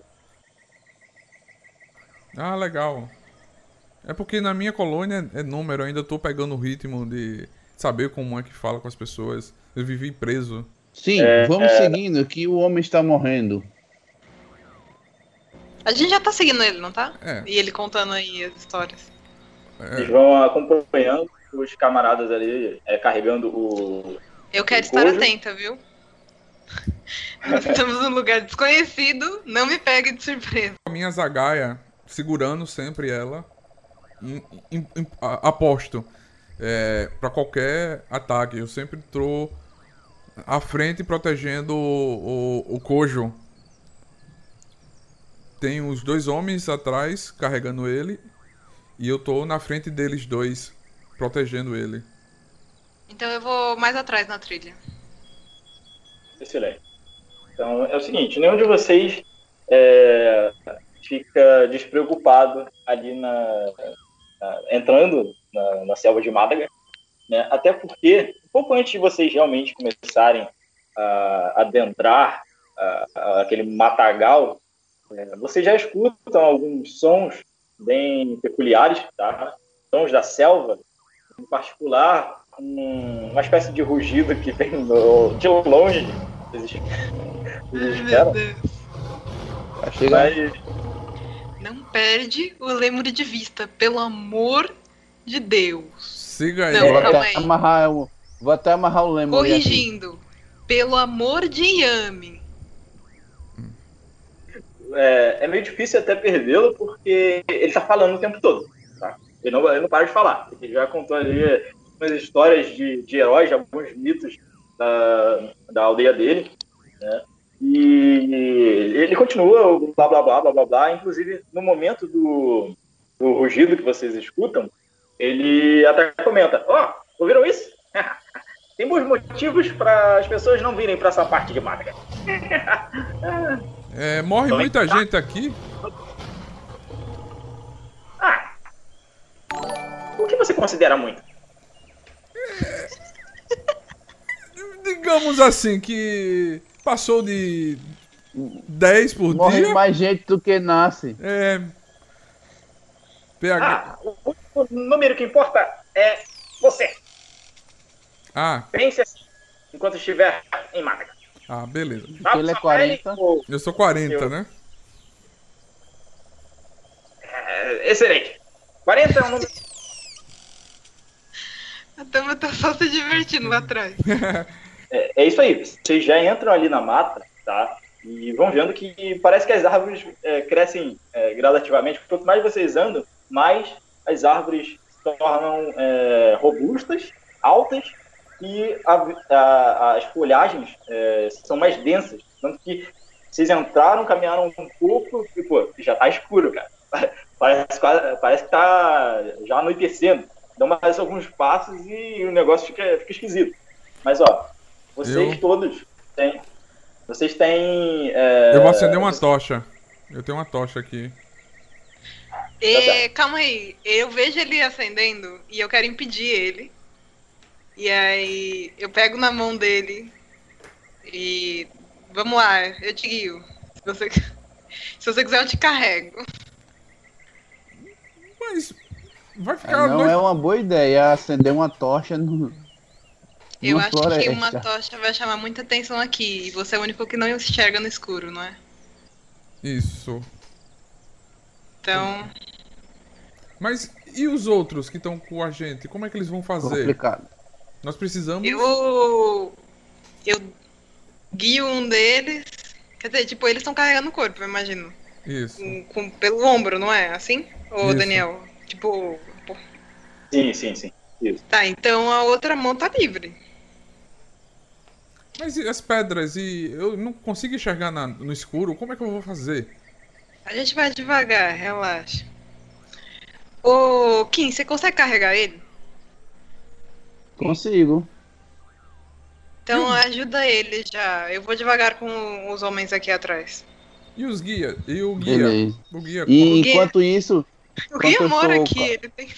Ah, legal. É porque na minha colônia é número, eu ainda tô pegando o ritmo de saber como é que fala com as pessoas. Eu vivi preso. Sim, é, vamos é... seguindo que o homem está morrendo. A gente já tá seguindo ele, não tá? É. E ele contando aí as histórias. É. Eles vão acompanhando os camaradas ali, é, carregando o. Eu quero o estar cojo. atenta, viu? Nós estamos num lugar desconhecido, não me pegue de surpresa. A minha zagaia, segurando sempre ela, aposto é, para qualquer ataque. Eu sempre tô à frente protegendo o, o, o Kojo tem os dois homens atrás carregando ele e eu tô na frente deles dois protegendo ele. Então eu vou mais atrás na trilha. Excelente. Então é o seguinte, nenhum de vocês é, fica despreocupado ali na entrando na, na, selva de Málaga, né? Até porque um pouco antes de vocês realmente começarem a adentrar aquele matagal, é, vocês já escutam alguns sons bem peculiares, tá? Sons da selva, em particular um, uma espécie de rugido que vem no, de longe. Vocês, vocês Meu Deus. Mas, Não perde o lemur de vista, pelo amor de Deus. Siga aí. Não, Vou até, aí. amarrar, o- vou até amarrar o aqui. Corrigindo. Pelo amor de Yami. é, é meio difícil até perdê-lo porque ele tá falando o tempo todo. Tá? Ele, não, ele não para de falar. Ele já contou ali umas histórias de, de heróis, de alguns mitos da, da aldeia dele. Né? E ele continua o blá blá blá blá blá blá. Inclusive, no momento do, do rugido que vocês escutam, ele até comenta: Ó, ouviram isso? Tem bons motivos para as pessoas não virem para essa parte de Málaga. É, morre muita gente aqui. Ah, o que você considera muito? Digamos assim que passou de 10 por Morre dia. mais gente do que nasce. É. PH. Ah, o, o número que importa é você. Ah, Pense assim, enquanto estiver em Málaga. ah, beleza. Sabe ele é sua pele 40. ou- Eu sou 40, Eu- né? É, excelente. 40 é um número. A Tama tá só se divertindo lá atrás. É, é isso aí. Vocês já entram ali na mata, tá? E vão vendo que parece que as árvores é, crescem é, gradativamente. Quanto mais vocês andam, mais as árvores se tornam é, robustas, altas e a- a- as folhagens é, são mais densas. Tanto que vocês entraram, caminharam um pouco e, pô, já tá escuro, cara. Parece, parece que tá já anoitecendo. Dão mais alguns passos e o negócio fica, fica esquisito. Mas, ó, vocês Eu- todos têm. Vocês têm. é, Eu vou acender uma tocha. Eu tenho uma tocha aqui. E, calma aí, eu vejo ele acendendo e eu quero impedir ele. E aí eu pego na mão dele e vamos lá, eu te guio. Se você, se você quiser, eu te carrego. Mas vai É, ficar. não noite- é uma boa ideia acender uma tocha no. Eu acho que floresta. uma tocha vai chamar muita atenção aqui. E você é o único que não enxerga no escuro, não é? Isso. Então, Mas e os outros que estão com a gente? Como é que eles vão fazer? Complicado. Nós precisamos. eu. Eu guio um deles. Quer dizer, tipo, eles estão carregando o corpo, eu imagino. Isso. Com, com- pelo ombro, não é? Assim? Ô, Isso. Daniel? Tipo. Sim, sim, sim. Tá, então a outra mão tá livre. Mas e as pedras? E eu não consigo enxergar na- no escuro. Como é que eu vou fazer? A gente vai devagar, relaxa. Ô, Kim, você consegue carregar ele? Consigo. Então ajuda ele já. Eu vou devagar com os homens aqui atrás. E os guias? E o guia? Beleza. O guia. E Guia. enquanto isso, O Guia mora tô- aqui, ele tem.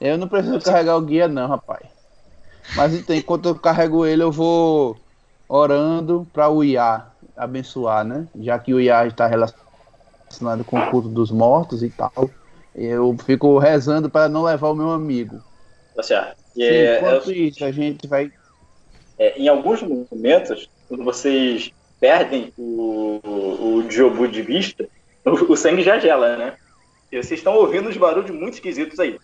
eu não preciso carregar o guia não, rapaz. Mas então, enquanto eu carrego ele, eu vou orando para o Iá abençoar, né? Já que o Iá está relacionado com o culto dos mortos e tal. Eu fico rezando para não levar o meu amigo. Tá certo. E é- é enquanto isso, a gente vai. é, em alguns momentos, quando vocês perdem o, o, o Diobu de vista, o, o sangue já gela, né? E vocês estão ouvindo uns barulhos muito esquisitos aí.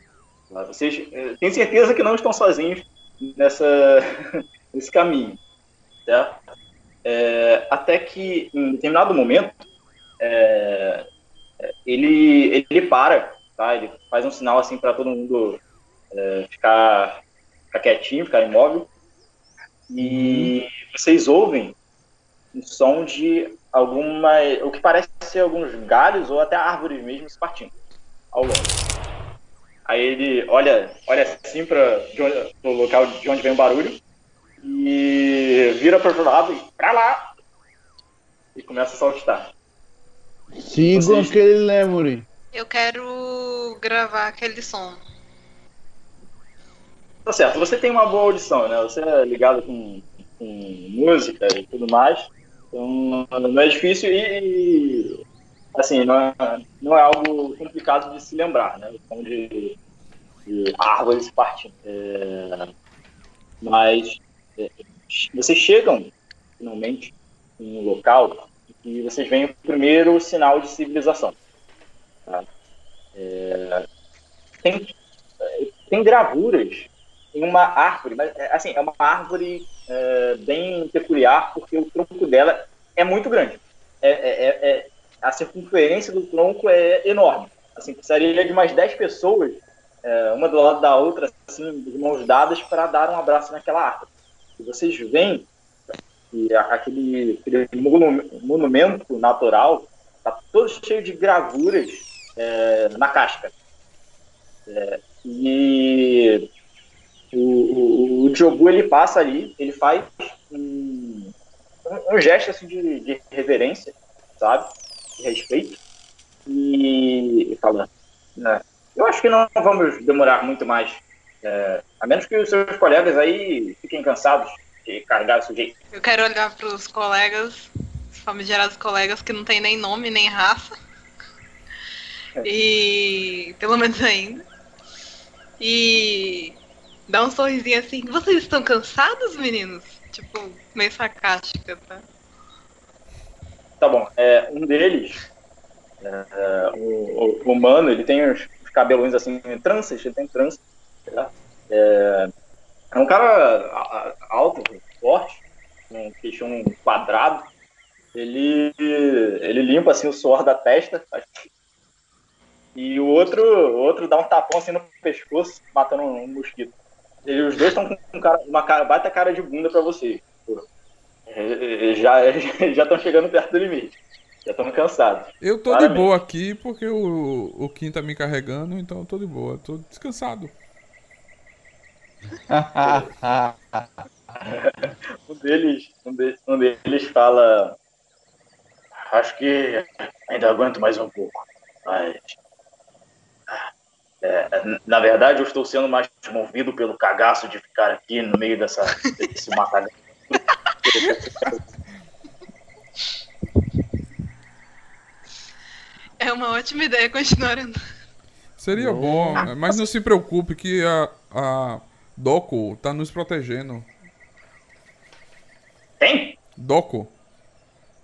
Vocês eh, têm certeza que não estão sozinhos nessa, nesse caminho. Certo? É, até que, em determinado momento, é, ele, ele para, tá? ele faz um sinal assim para todo mundo é, ficar, ficar quietinho, ficar imóvel. E vocês ouvem um som de alguma, o que parece ser alguns galhos ou até árvores mesmo se partindo ao longe. Aí ele olha, olha assim para o local de onde vem o barulho e vira para o lado e para lá e começa a saltar. Sigam Vocês- aquele lemuri. Eu quero gravar aquele som. Tá certo, você tem uma boa audição, né? Você é ligado com, com música e tudo mais. Então não é difícil e, assim, não é, não é algo complicado de se lembrar, né? De, de árvores partindo. É, mas é, vocês chegam finalmente em um local e vocês veem o primeiro sinal de civilização. tá? É, tem, tem gravuras em uma árvore, mas é, assim, é uma árvore é, bem peculiar, porque o tronco dela é muito grande. É, é- é- é- a circunferência do tronco é enorme. Assim, precisaria de mais 10 pessoas, é, uma do lado da outra, assim, de mãos dadas, para dar um abraço naquela árvore. E vocês veem que aquele, aquele monu- monumento natural está todo cheio de gravuras é, na casca. É, e o, o, o ele passa ali, ele faz um, um, um gesto assim, de, de reverência, sabe? Respeito. E, e fala: né, Eu acho que não vamos demorar muito mais. é, a menos que os seus colegas aí fiquem cansados de carregar o sujeito. Eu quero olhar pros colegas, os famigerados colegas que não tem nem nome nem raça. E. pelo menos ainda. E. dar um sorrisinho assim. Vocês estão cansados, meninos? Tipo, meio sarcástica, tá? Tá bom. É, um deles, é, o, o humano, ele tem os, cabelões assim, tranças, ele tem tranças. tá? É, é um cara alto, forte, um queixão quadrado. Ele, ele limpa assim o suor da testa. E o outro, o outro dá um tapão assim no pescoço, matando um, mosquito. E os dois estão com um cara, uma cara, baita cara de bunda pra você. É, é, Já já estão chegando perto do limite. Já estão cansados. Eu tô de Claramente. boa aqui porque o, o Kim tá me carregando, então eu tô de boa, tô descansado. Um deles, um de- um deles fala. Acho que ainda aguento mais um pouco. Mas. é, na verdade, eu estou sendo mais movido pelo cagaço de ficar aqui no meio dessa, desse matagal. É uma ótima ideia continuar andando. Seria bom, mas não se preocupe que a, a Doco tá nos protegendo. Tem? Doco.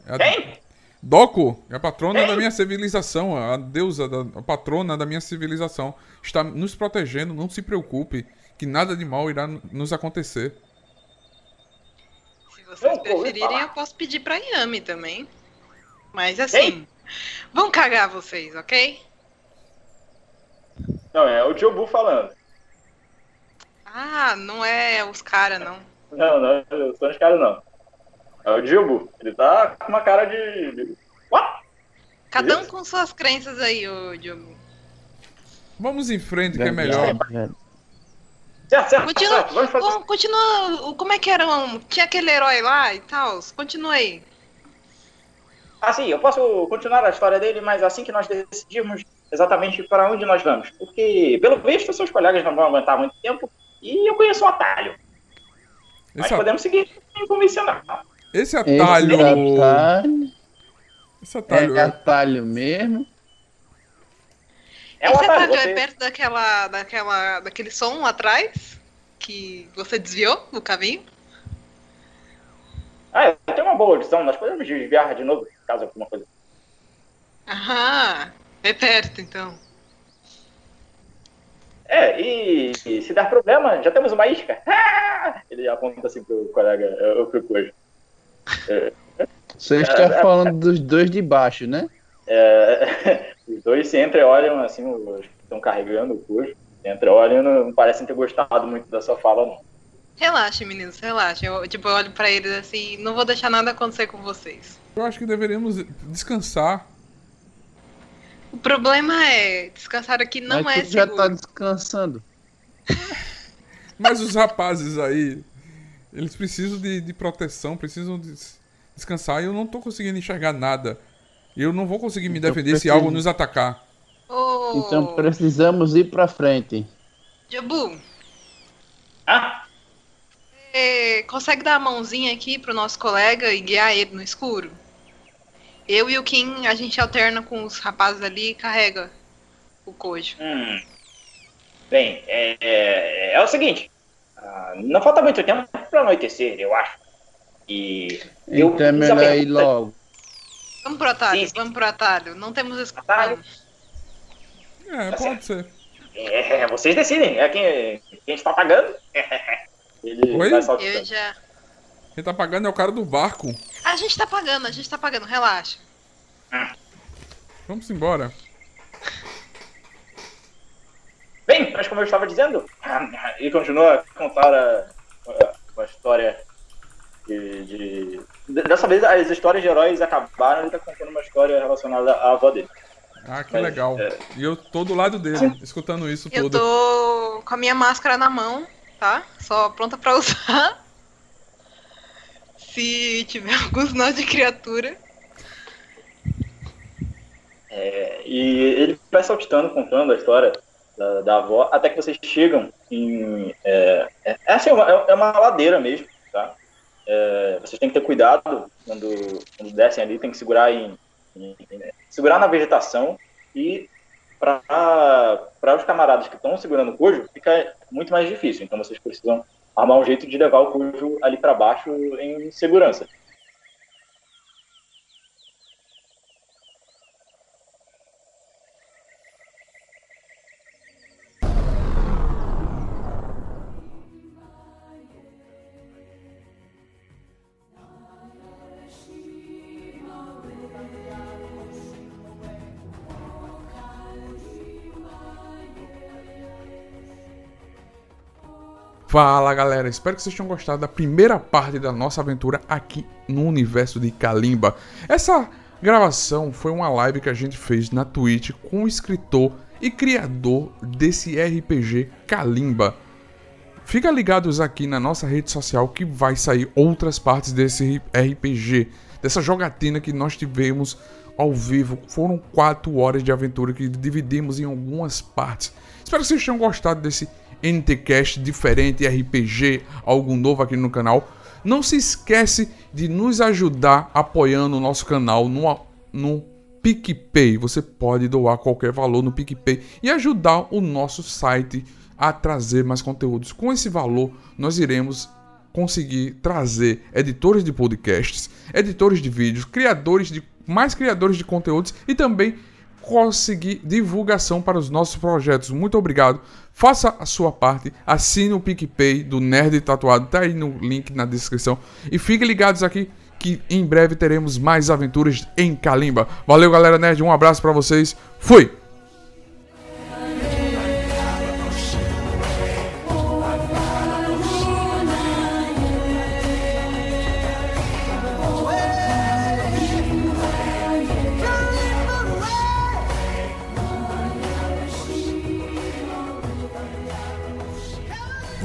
É a- Tem? Doco é a patrona Tem? da minha civilização, a deusa, da, a patrona da minha civilização. Está nos protegendo, não se preocupe, que nada de mal irá nos acontecer. Se vocês Não, preferirem, eu posso pedir pra Yami também. Mas assim, vão cagar vocês, ok? Não, é o Diobu falando. Ah, não é os caras, não. Não, não, são os caras não. É o Diobu. Ele tá com uma cara de. What? Cada um com suas crenças aí, ô Diogo. Vamos em frente, que é melhor. Certo, certo, Continua, certo. Vamos fazer. Bom, continua. Como é que era? um- Tinha aquele herói lá e tal? Continua aí. Ah, sim, eu posso continuar a história dele, mas assim que nós decidimos exatamente para onde nós vamos. Porque, pelo visto, seus colegas não vão aguentar muito tempo e eu conheço um atalho. Mas Esse, a- podemos seguir sem convencional. esse Esse atalho. atalho Esse atalho. é atalho mesmo. É Esse atalho. é perto daquela, daquela, daquele som atrás? Que você desviou do caminho? Ah, eu tenho uma boa audição. Nós podemos desviar de novo, caso alguma coisa. Aham, é perto então. É, e, e se der problema, já temos uma isca. Ah! Ele aponta assim pro colega, eu, pro coisa. Você está falando dos dois de baixo, né? É, os dois se entreolham, assim, os que estão carregando o cojo, se entreolham e não, não parecem ter gostado muito da sua fala, não. Relaxa, meninos, relaxa. Eu, tipo, eu olho pra eles assim, não vou deixar nada acontecer com vocês. Eu acho que deveríamos descansar. O problema é, descansar aqui não Mas é tu já seguro. tá descansando. Mas os rapazes aí, eles precisam de, de proteção, precisam de descansar e eu não tô conseguindo enxergar nada. Eu não vou conseguir me Então defender se precisa- algo nos atacar. Ô, Então precisamos ir pra frente. Jabu, Ah, você consegue dar a mãozinha aqui pro nosso colega e guiar ele no escuro? Eu e o Kim, a gente alterna com os rapazes ali e carrega o Kojo. hum. Bem, é, é, é o seguinte. ah, não falta muito tempo para anoitecer, eu acho. E eu Então é fiz a melhor ir logo. Vamos pro atalho, Sim, sim. vamos pro atalho. Não temos escudo. Atalho? É, Tá pode ser. É, vocês decidem. É quem, quem está pagando. Ele Oi? vai Eu já. Quem tá pagando é o cara do barco. A gente tá pagando, a gente tá pagando, relaxa. Vamos embora. Bem, mas como eu estava dizendo, e continua a contar a, a, a história de, de- Dessa vez as histórias de heróis acabaram, ele está contando uma história relacionada à avó dele. Ah, que Mas, legal. é. E eu tô do lado dele, escutando isso Eu tudo. tô com a minha máscara na mão, tá? Só pronta pra usar. Se tiver algum sinal de criatura. É, e ele vai saltitando, contando a história da, da avó, até que vocês chegam em. É, é, é assim, uma, é uma ladeira mesmo, tá? É, vocês têm que ter cuidado quando, quando descem ali, tem que segurar em, em- em- segurar na vegetação e para os camaradas que estão segurando o cujo fica muito mais difícil. Então vocês precisam armar um jeito de levar o cujo ali para baixo em segurança. Fala galera, espero que vocês tenham gostado da primeira parte da nossa aventura aqui no universo de Kalimba. Essa gravação foi uma live que a gente fez na Twitch com o escritor e criador desse RPG Kalimba. Fica ligados aqui na nossa rede social que vai sair outras partes desse RPG, dessa jogatina que nós tivemos ao vivo. Foram quatro horas de aventura que dividimos em algumas partes. Espero que vocês tenham gostado desse NTCast diferente, RPG, algo novo aqui no canal. Não se esquece de nos ajudar apoiando o nosso canal no, no PicPay. Você pode doar qualquer valor no PicPay e ajudar o nosso site a trazer mais conteúdos. Com esse valor, nós iremos conseguir trazer editores de podcasts, editores de vídeos, criadores de mais criadores de conteúdos e também conseguir divulgação para os nossos projetos. Muito obrigado. Faça a sua parte, assine o PicPay do Nerd Tatuado, tá aí no link na descrição e fiquem ligados aqui que em breve teremos mais aventuras em Kalimba. Valeu, galera nerd, um abraço para vocês. Fui.